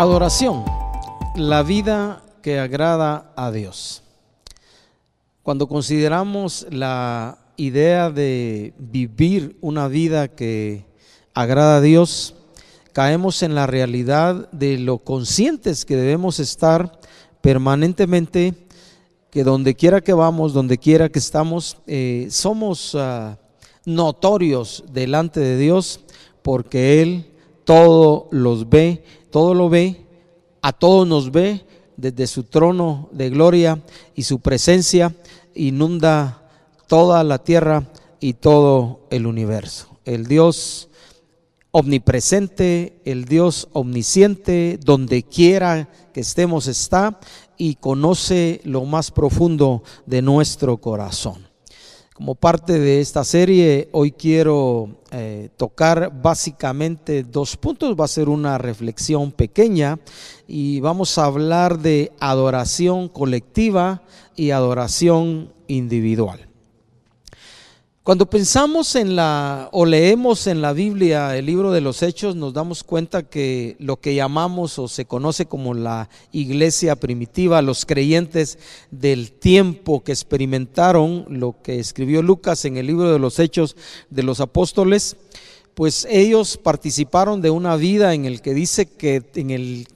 Adoración, la vida que agrada a Dios. Cuando consideramos la idea de vivir una vida que agrada a Dios, caemos en la realidad de lo conscientes que debemos estar permanentemente, que donde quiera que vamos, donde quiera que estamos, eh, somos uh, notorios delante de Dios porque Él todo los ve, todo lo ve, a todos nos ve desde su trono de gloria y su presencia inunda toda la tierra y todo el universo. El Dios omnipresente, el Dios omnisciente, donde quiera que estemos está y conoce lo más profundo de nuestro corazón. Como parte de esta serie, hoy quiero eh, tocar básicamente dos puntos. Va a ser una reflexión pequeña y vamos a hablar de adoración colectiva y adoración individual. Cuando pensamos en la o leemos en la Biblia el libro de los Hechos, nos damos cuenta que lo que llamamos o se conoce como la iglesia primitiva, los creyentes del tiempo que experimentaron lo que escribió Lucas en el libro de los Hechos de los Apóstoles, pues ellos participaron de una vida en el que dice que en el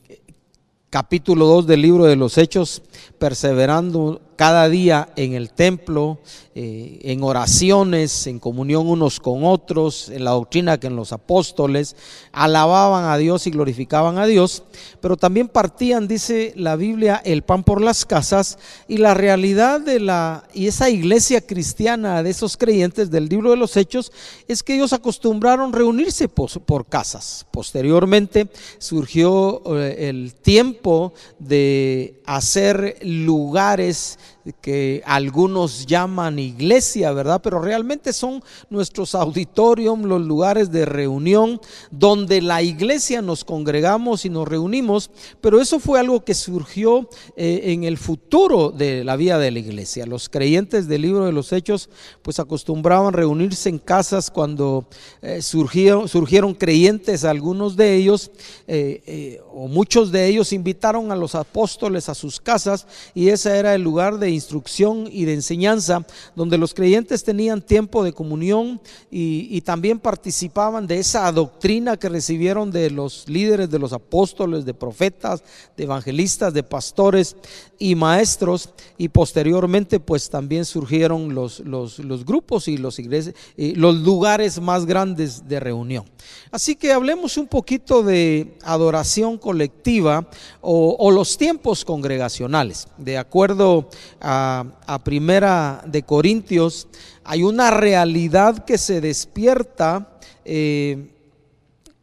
capítulo 2 del libro de los Hechos, perseverando cada día en el templo, eh, en oraciones, en comunión unos con otros, en la doctrina que en los apóstoles, alababan a Dios y glorificaban a Dios, pero también partían, dice la Biblia, el pan por las casas y la realidad de la y esa iglesia cristiana de esos creyentes del libro de los Hechos es que ellos acostumbraron reunirse por, casas. Posteriormente surgió eh, el tiempo de hacer lugares que algunos llaman iglesia, ¿verdad? Pero realmente son nuestros auditorium, los lugares de reunión donde la iglesia nos congregamos y nos reunimos, pero eso fue algo que surgió eh, en el futuro de la vida de la iglesia. Los creyentes del libro de los Hechos pues acostumbraban reunirse en casas cuando eh, surgieron, creyentes, algunos de ellos eh, o muchos de ellos invitaron a los apóstoles a sus casas y ese era el lugar de instrucción y de enseñanza, donde los creyentes tenían tiempo de comunión y, también participaban de esa doctrina que recibieron de los líderes, de los apóstoles, de profetas, de evangelistas, de pastores y maestros. Y posteriormente pues también surgieron los, los, grupos y los, iglesias, y los lugares más grandes de reunión. Así que hablemos un poquito de adoración colectiva o, los tiempos congregacionales. De acuerdo a, Primera de Corintios, hay una realidad que se despierta eh,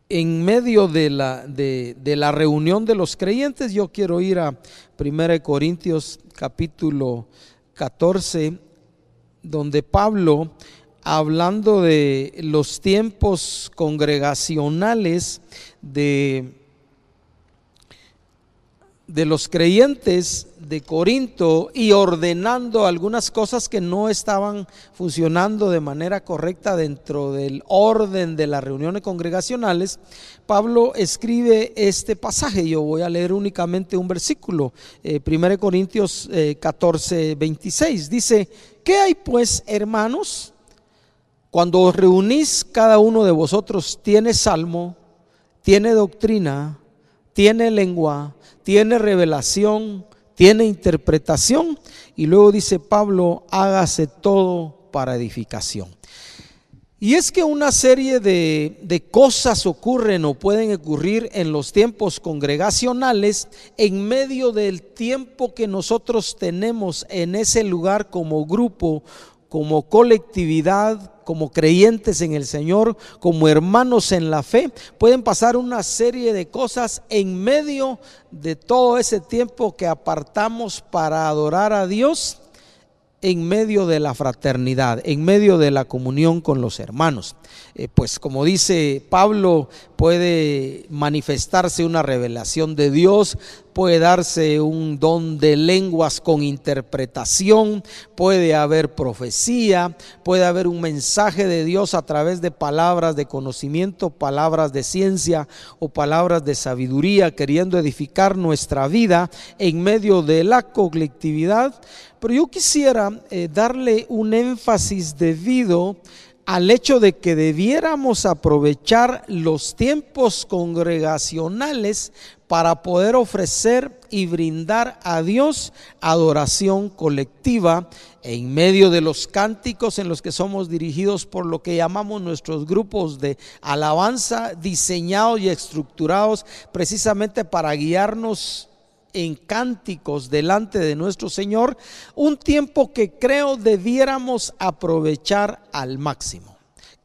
en medio de la, de, de la, reunión de los creyentes. Yo quiero ir a Primera de Corintios capítulo 14, donde Pablo hablando de los tiempos congregacionales de, de los creyentes de Corinto y ordenando algunas cosas que no estaban funcionando de manera correcta dentro del orden de las reuniones congregacionales, Pablo escribe este pasaje. Yo voy a leer únicamente un versículo, 1 eh, Corintios 14, eh, 26. Dice, ¿qué hay pues, hermanos? Cuando os reunís, cada uno de vosotros tiene salmo, tiene doctrina, tiene lengua, tiene revelación, tiene interpretación. Y luego dice Pablo, hágase todo para edificación. Y es que una serie de, de, cosas ocurren o pueden ocurrir en los tiempos congregacionales en medio del tiempo que nosotros tenemos en ese lugar como grupo, como colectividad, como creyentes en el Señor, como hermanos en la fe, pueden pasar una serie de cosas en medio de todo ese tiempo que apartamos para adorar a Dios en medio de la fraternidad, en medio de la comunión con los hermanos. Eh, pues como dice Pablo, puede manifestarse una revelación de Dios, puede darse un don de lenguas con interpretación, puede haber profecía, puede haber un mensaje de Dios a través de palabras de conocimiento, palabras de ciencia o palabras de sabiduría, queriendo edificar nuestra vida en medio de la colectividad. Pero yo quisiera eh, darle un énfasis debido al hecho de que debiéramos aprovechar los tiempos congregacionales para poder ofrecer y brindar a Dios adoración colectiva en medio de los cánticos en los que somos dirigidos por lo que llamamos nuestros grupos de alabanza diseñados y estructurados precisamente para guiarnos en cánticos delante de nuestro Señor, un tiempo que creo debiéramos aprovechar al máximo.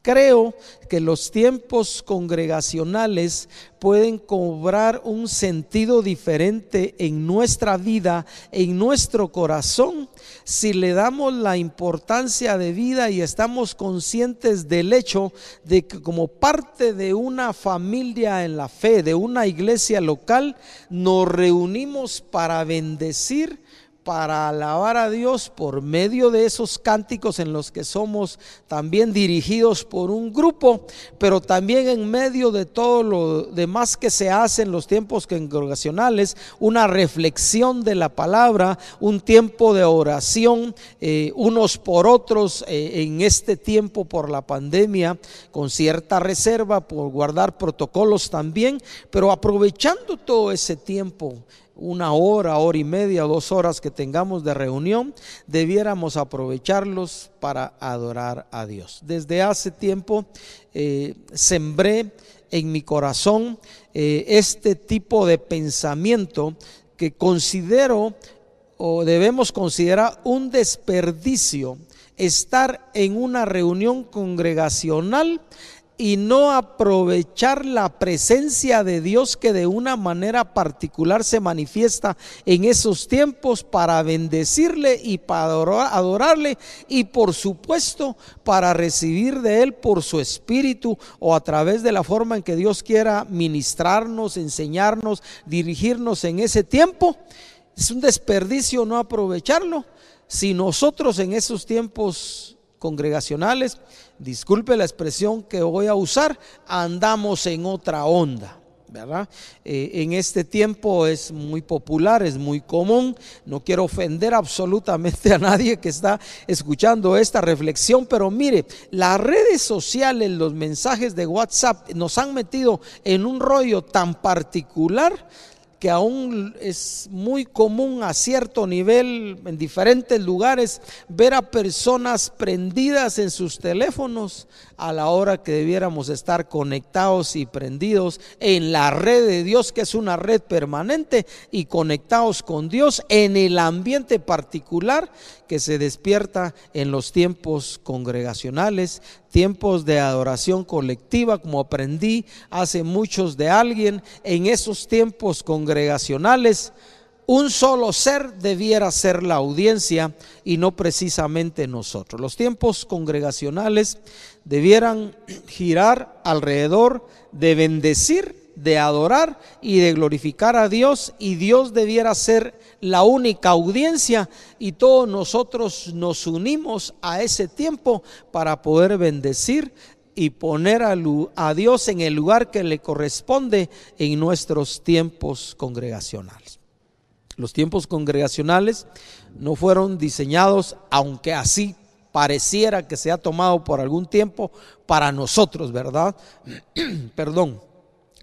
Creo que los tiempos congregacionales pueden cobrar un sentido diferente en nuestra vida, en nuestro corazón, si le damos la importancia de vida y estamos conscientes del hecho de que como parte de una familia en la fe, de una iglesia local, nos reunimos para bendecir para alabar a Dios por medio de esos cánticos en los que somos también dirigidos por un grupo, pero también en medio de todo lo demás que se hace en los tiempos congregacionales, una reflexión de la palabra, un tiempo de oración eh, unos por otros eh, en este tiempo por la pandemia, con cierta reserva por guardar protocolos también, pero aprovechando todo ese tiempo una hora, hora y media, dos horas que tengamos de reunión, debiéramos aprovecharlos para adorar a Dios. Desde hace tiempo eh, sembré en mi corazón eh, este tipo de pensamiento que considero o debemos considerar un desperdicio estar en una reunión congregacional y no aprovechar la presencia de Dios que de una manera particular se manifiesta en esos tiempos para bendecirle y para adorarle y por supuesto para recibir de Él por su espíritu o a través de la forma en que Dios quiera ministrarnos, enseñarnos, dirigirnos en ese tiempo. Es un desperdicio no aprovecharlo. Si nosotros en esos tiempos congregacionales disculpe la expresión que voy a usar, andamos en otra onda. ¿verdad? Eh, en este tiempo es muy popular, es muy común. No quiero ofender absolutamente a nadie que está escuchando esta reflexión, pero mire, las redes sociales, los mensajes de WhatsApp nos han metido en un rollo tan particular que aún es muy común a cierto nivel en diferentes lugares ver a personas prendidas en sus teléfonos a la hora que debiéramos estar conectados y prendidos en la red de Dios, que es una red permanente, y conectados con Dios en el ambiente particular que se despierta en los tiempos congregacionales, tiempos de adoración colectiva, como aprendí hace muchos de alguien, en esos tiempos congregacionales un solo ser debiera ser la audiencia y no precisamente nosotros. Los tiempos congregacionales debieran girar alrededor de bendecir, de adorar y de glorificar a Dios y Dios debiera ser la única audiencia y todos nosotros nos unimos a ese tiempo para poder bendecir y poner a, Dios en el lugar que le corresponde en nuestros tiempos congregacionales. Los tiempos congregacionales no fueron diseñados, aunque así pareciera que se ha tomado por algún tiempo para nosotros, ¿verdad? Perdón.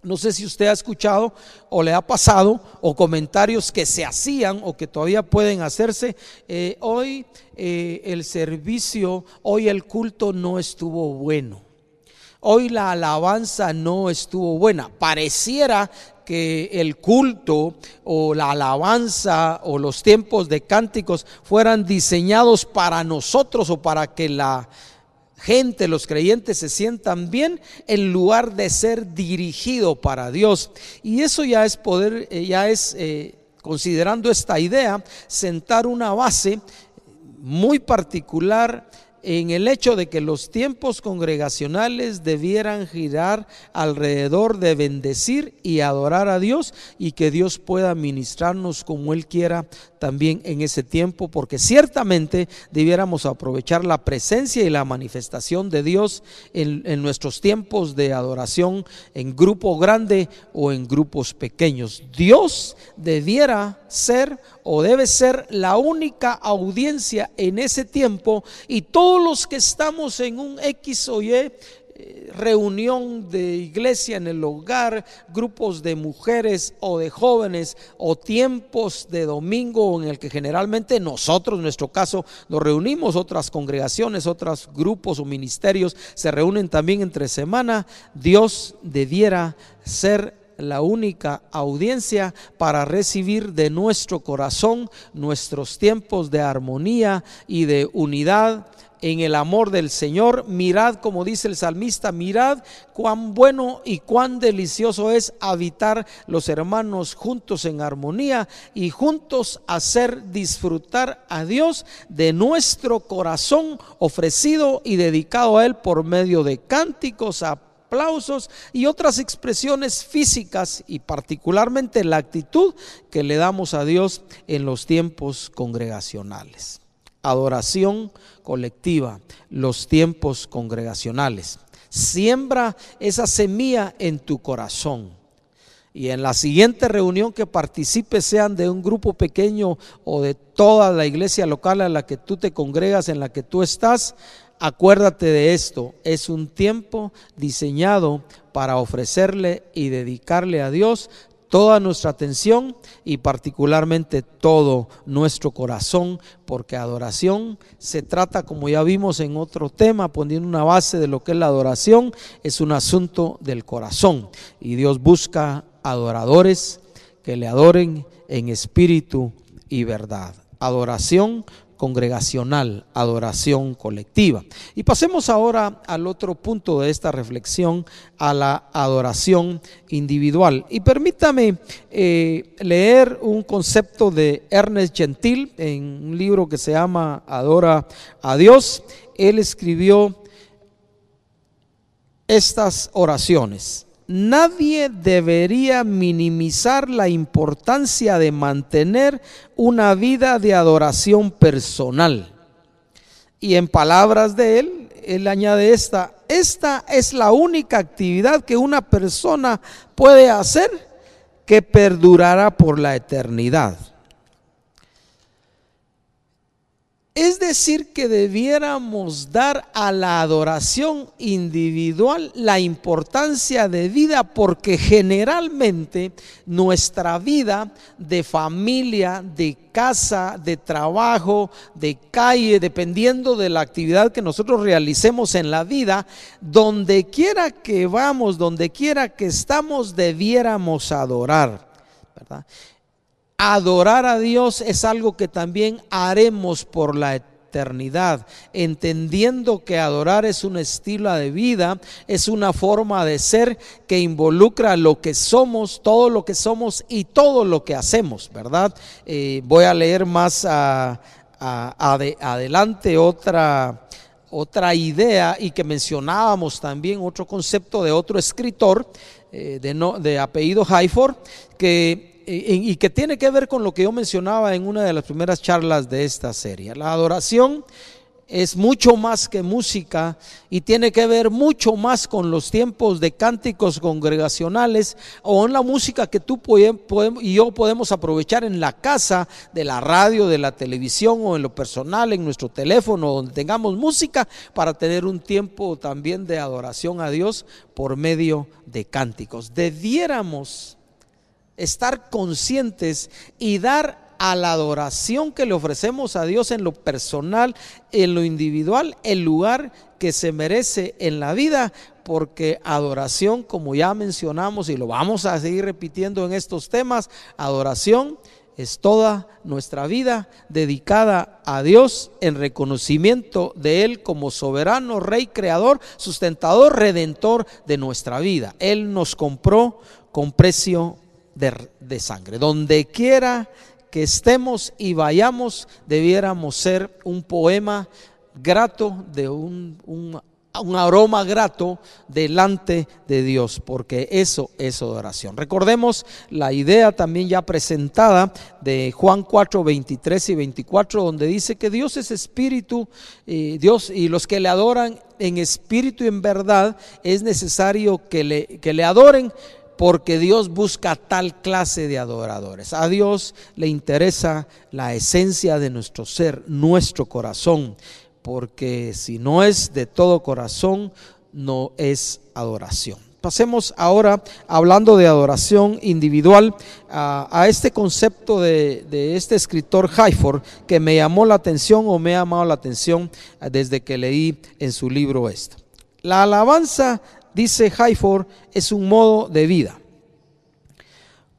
No sé si usted ha escuchado o le ha pasado o comentarios que se hacían o que todavía pueden hacerse. Eh, hoy eh, el servicio, hoy el culto no estuvo bueno. Hoy la alabanza no estuvo buena. Pareciera que el culto o la alabanza o los tiempos de cánticos fueran diseñados para nosotros o para que la gente, los creyentes se sientan bien en lugar de ser dirigido para Dios. Y eso ya es poder, eh, ya es, eh, considerando esta idea, sentar una base muy particular en el hecho de que los tiempos congregacionales debieran girar alrededor de bendecir y adorar a Dios y que Dios pueda ministrarnos como Él quiera también en ese tiempo, porque ciertamente debiéramos aprovechar la presencia y la manifestación de Dios en, en nuestros tiempos de adoración en grupo grande o en grupos pequeños. Dios debiera ser o debe ser la única audiencia en ese tiempo y todos los que estamos en un X o Y eh, reunión de iglesia en el hogar, grupos de mujeres o de jóvenes o tiempos de domingo en el que generalmente nosotros, en nuestro caso, nos reunimos, otras congregaciones, otros grupos o ministerios se reúnen también entre semana, Dios debiera ser la única audiencia para recibir de nuestro corazón nuestros tiempos de armonía y de unidad en el amor del Señor. Mirad, como dice el salmista, mirad cuán bueno y cuán delicioso es habitar los hermanos juntos en armonía y juntos hacer disfrutar a Dios de nuestro corazón ofrecido y dedicado a Él por medio de cánticos, aplausos y otras expresiones físicas y particularmente la actitud que le damos a Dios en los tiempos congregacionales. Adoración colectiva, los tiempos congregacionales. Siembra esa semilla en tu corazón. Y en la siguiente reunión que participes, sean de un grupo pequeño o de toda la iglesia local a la que tú te congregas, en la que tú estás, Acuérdate de esto, es un tiempo diseñado para ofrecerle y dedicarle a Dios toda nuestra atención y particularmente todo nuestro corazón, porque adoración se trata, como ya vimos en otro tema, poniendo una base de lo que es la adoración, es un asunto del corazón. Y Dios busca adoradores que le adoren en espíritu y verdad. Adoración congregacional, adoración colectiva. Y pasemos ahora al otro punto de esta reflexión, a la adoración individual. Y permítame eh, leer un concepto de Ernest Gentil en un libro que se llama Adora a Dios. Él escribió estas oraciones. Nadie debería minimizar la importancia de mantener una vida de adoración personal. Y en palabras de él, él añade esta, esta es la única actividad que una persona puede hacer que perdurará por la eternidad. Es decir, que debiéramos dar a la adoración individual la importancia de vida porque generalmente nuestra vida de familia, de casa, de trabajo, de calle, dependiendo de la actividad que nosotros realicemos en la vida, donde quiera que vamos, donde quiera que estamos, debiéramos adorar. ¿verdad? Adorar a Dios es algo que también haremos por la eternidad, entendiendo que adorar es un estilo de vida, es una forma de ser que involucra lo que somos, todo lo que somos y todo lo que hacemos, ¿verdad? Eh, voy a leer más adelante otra otra idea y que mencionábamos también otro concepto de otro escritor eh, de, de apellido Hayford que y que tiene que ver con lo que yo mencionaba en una de las primeras charlas de esta serie. La adoración es mucho más que música y tiene que ver mucho más con los tiempos de cánticos congregacionales o en la música que tú y yo podemos aprovechar en la casa, de la radio, de la televisión o en lo personal, en nuestro teléfono, donde tengamos música para tener un tiempo también de adoración a Dios por medio de cánticos. Debiéramos estar conscientes y dar a la adoración que le ofrecemos a Dios en lo personal, en lo individual, el lugar que se merece en la vida, porque adoración, como ya mencionamos y lo vamos a seguir repitiendo en estos temas, adoración es toda nuestra vida dedicada a Dios en reconocimiento de Él como soberano, rey, creador, sustentador, redentor de nuestra vida. Él nos compró con precio de, sangre. Donde quiera que estemos y vayamos, debiéramos ser un poema grato, de un, un, un aroma grato delante de Dios, porque eso es adoración. Recordemos la idea también ya presentada de Juan 4, 23 y 24, donde dice que Dios es espíritu, y Dios y los que le adoran en espíritu y en verdad es necesario que le, que le adoren porque Dios busca tal clase de adoradores. A Dios le interesa la esencia de nuestro ser, nuestro corazón porque si no es de todo corazón, no es adoración. Pasemos ahora, hablando de adoración individual, a, este concepto de, este escritor Hayford que me llamó la atención o me ha llamado la atención desde que leí en su libro esto. La alabanza, dice Hayford, es un modo de vida.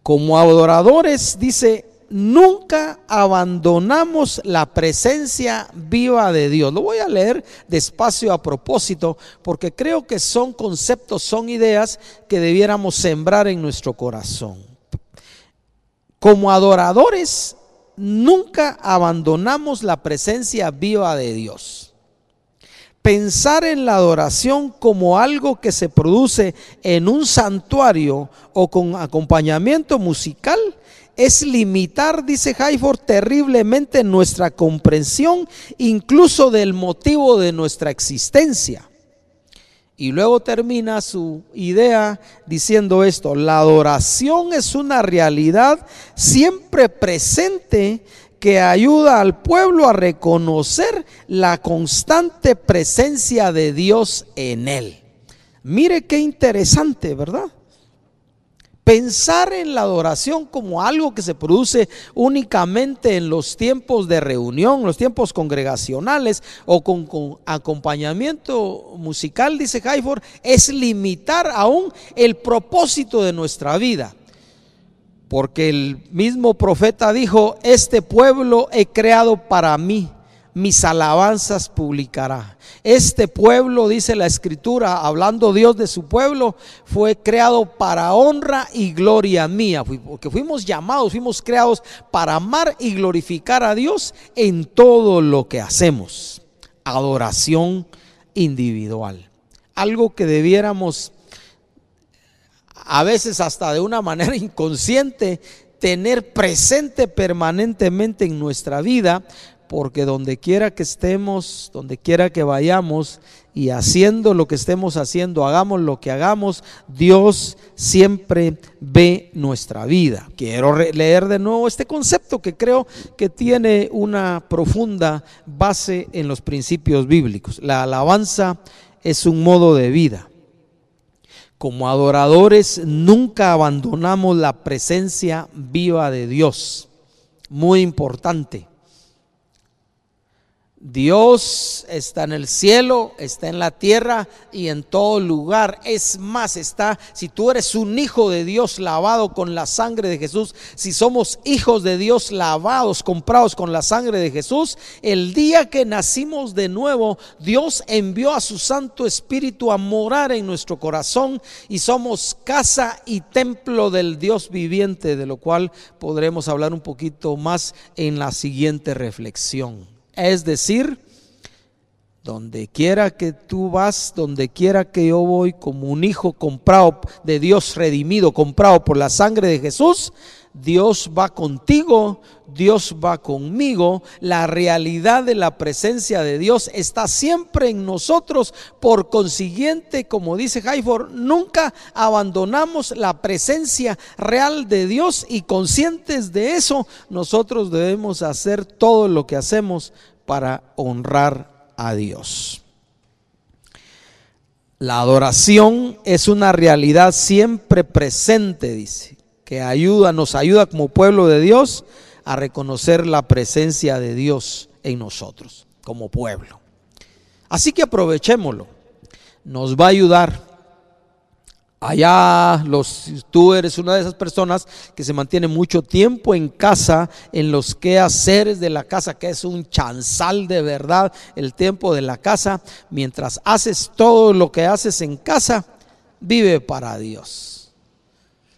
Como adoradores, dice, nunca abandonamos la presencia viva de Dios. Lo voy a leer despacio a propósito porque creo que son conceptos, son ideas que debiéramos sembrar en nuestro corazón. Como adoradores, nunca abandonamos la presencia viva de Dios. Pensar en la adoración como algo que se produce en un santuario o con acompañamiento musical es limitar, dice Hayford, terriblemente nuestra comprensión, incluso del motivo de nuestra existencia. Y luego termina su idea diciendo esto, la adoración es una realidad siempre presente que ayuda al pueblo a reconocer la constante presencia de Dios en él. Mire qué interesante, ¿verdad? Pensar en la adoración como algo que se produce únicamente en los tiempos de reunión, los tiempos congregacionales o con, acompañamiento musical, dice Hayford, es limitar aún el propósito de nuestra vida. Porque el mismo profeta dijo, este pueblo he creado para mí mis alabanzas publicará. Este pueblo, dice la escritura, hablando Dios de su pueblo, fue creado para honra y gloria mía, porque fuimos llamados, fuimos creados para amar y glorificar a Dios en todo lo que hacemos. Adoración individual. Algo que debiéramos a veces hasta de una manera inconsciente tener presente permanentemente en nuestra vida porque donde quiera que estemos, donde quiera que vayamos y haciendo lo que estemos haciendo, hagamos lo que hagamos, Dios siempre ve nuestra vida. Quiero leer de nuevo este concepto que creo que tiene una profunda base en los principios bíblicos. La alabanza es un modo de vida. Como adoradores nunca abandonamos la presencia viva de Dios. Muy importante. Dios está en el cielo, está en la tierra y en todo lugar. Es más, está, si tú eres un hijo de Dios lavado con la sangre de Jesús, si somos hijos de Dios lavados, comprados con la sangre de Jesús, el día que nacimos de nuevo, Dios envió a su Santo Espíritu a morar en nuestro corazón y somos casa y templo del Dios viviente, de lo cual podremos hablar un poquito más en la siguiente reflexión. Es decir, donde quiera que tú vas, donde quiera que yo voy, como un hijo comprado de Dios, redimido, comprado por la sangre de Jesús, Dios va contigo, Dios va conmigo. La realidad de la presencia de Dios está siempre en nosotros. Por consiguiente, como dice Hayford, nunca abandonamos la presencia real de Dios y conscientes de eso, nosotros debemos hacer todo lo que hacemos para honrar a Dios. La adoración es una realidad siempre presente, dice ayuda, nos ayuda como pueblo de Dios a reconocer la presencia de Dios en nosotros como pueblo. Así que aprovechémoslo. Nos va a ayudar Allá los, tú eres una de esas personas que se mantiene mucho tiempo en casa, en los quehaceres de la casa, que es un chanzal de verdad el tiempo de la casa. Mientras haces todo lo que haces en casa, vive para Dios.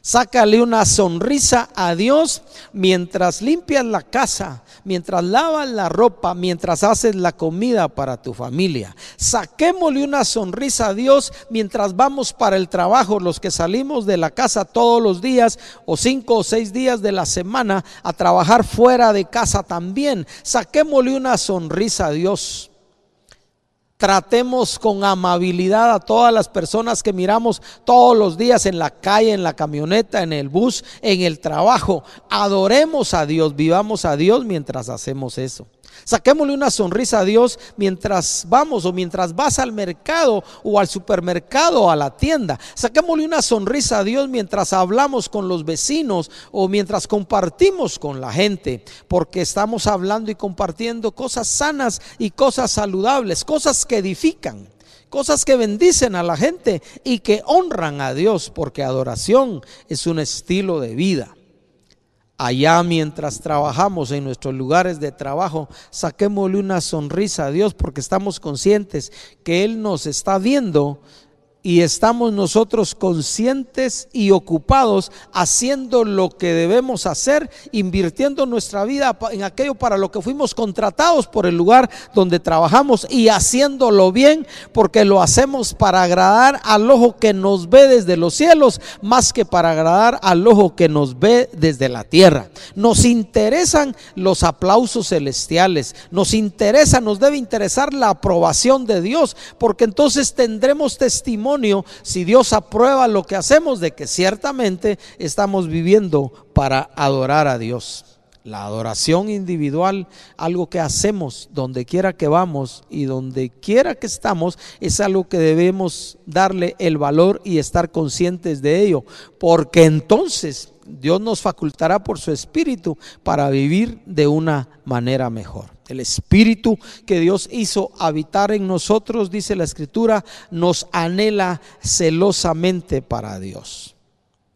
Sácale una sonrisa a Dios mientras limpias la casa, mientras lavas la ropa, mientras haces la comida para tu familia. Saquémosle una sonrisa a Dios mientras vamos para el trabajo, los que salimos de la casa todos los días o cinco o seis días de la semana a trabajar fuera de casa también. Saquémosle una sonrisa a Dios. Tratemos con amabilidad a todas las personas que miramos todos los días en la calle, en la camioneta, en el bus, en el trabajo. Adoremos a Dios, vivamos a Dios mientras hacemos eso. Saquémosle una sonrisa a Dios mientras vamos o mientras vas al mercado o al supermercado o a la tienda. Saquémosle una sonrisa a Dios mientras hablamos con los vecinos o mientras compartimos con la gente, porque estamos hablando y compartiendo cosas sanas y cosas saludables, cosas que edifican cosas que bendicen a la gente y que honran a Dios, porque adoración es un estilo de vida. Allá mientras trabajamos en nuestros lugares de trabajo, saquémosle una sonrisa a Dios porque estamos conscientes que Él nos está viendo y estamos nosotros conscientes y ocupados haciendo lo que debemos hacer, invirtiendo nuestra vida en aquello para lo que fuimos contratados por el lugar donde trabajamos y haciéndolo bien, porque lo hacemos para agradar al ojo que nos ve desde los cielos, más que para agradar al ojo que nos ve desde la tierra. Nos interesan los aplausos celestiales, nos interesa, nos debe interesar la aprobación de Dios, porque entonces tendremos testimonio si Dios aprueba lo que hacemos, de que ciertamente estamos viviendo para adorar a Dios. La adoración individual, algo que hacemos donde quiera que vamos y donde quiera que estamos, es algo que debemos darle el valor y estar conscientes de ello, porque entonces Dios nos facultará por su espíritu para vivir de una manera mejor. El espíritu que Dios hizo habitar en nosotros, dice la escritura, nos anhela celosamente para Dios.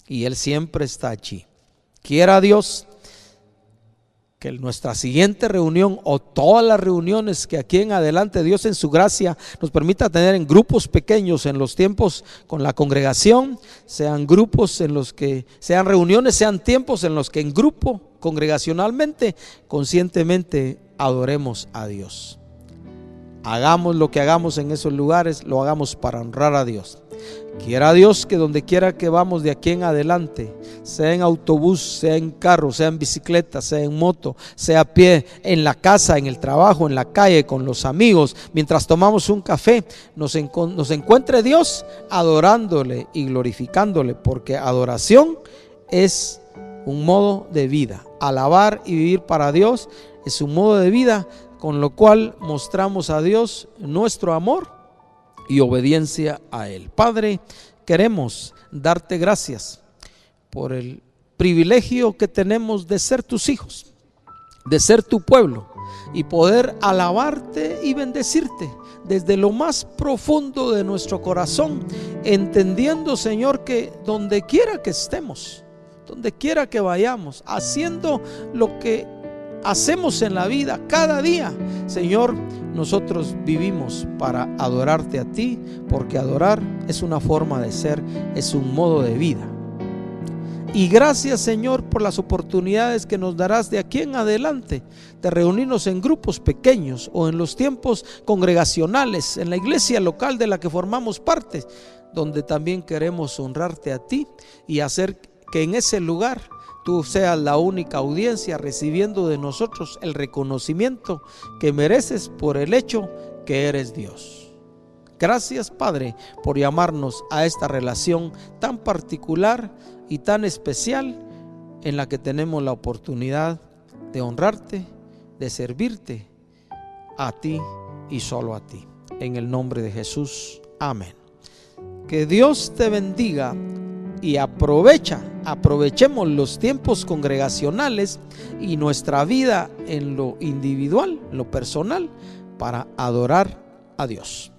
Y Él siempre está allí. Quiera Dios que nuestra siguiente reunión o todas las reuniones que aquí en adelante Dios en su gracia nos permita tener en grupos pequeños en los tiempos con la congregación, sean grupos en los que sean reuniones, sean tiempos en los que en grupo congregacionalmente conscientemente adoremos a Dios. Hagamos lo que hagamos en esos lugares, lo hagamos para honrar a Dios. Quiera Dios que donde quiera que vamos de aquí en adelante, sea en autobús, sea en carro, sea en bicicleta, sea en moto, sea a pie, en la casa, en el trabajo, en la calle, con los amigos, mientras tomamos un café, nos, nos encuentre Dios adorándole y glorificándole, porque adoración es un modo de vida. Alabar y vivir para Dios es un modo de vida con lo cual mostramos a Dios nuestro amor y obediencia a Él. Padre, queremos darte gracias por el privilegio que tenemos de ser tus hijos, de ser tu pueblo y poder alabarte y bendecirte desde lo más profundo de nuestro corazón, entendiendo, Señor, que donde quiera que estemos, donde quiera que vayamos, haciendo lo que hacemos en la vida cada día. Señor, nosotros vivimos para adorarte a ti, porque adorar es una forma de ser, es un modo de vida. Y gracias Señor por las oportunidades que nos darás de aquí en adelante de reunirnos en grupos pequeños o en los tiempos congregacionales, en la iglesia local de la que formamos parte, donde también queremos honrarte a ti y hacer que en ese lugar tú seas la única audiencia recibiendo de nosotros el reconocimiento que mereces por el hecho que eres Dios. Gracias Padre por llamarnos a esta relación tan particular y tan especial en la que tenemos la oportunidad de honrarte, de servirte a ti y solo a ti. En el nombre de Jesús. Amén. Que Dios te bendiga y aprovecha, aprovechemos los tiempos congregacionales y nuestra vida en lo individual, lo personal, para adorar a Dios.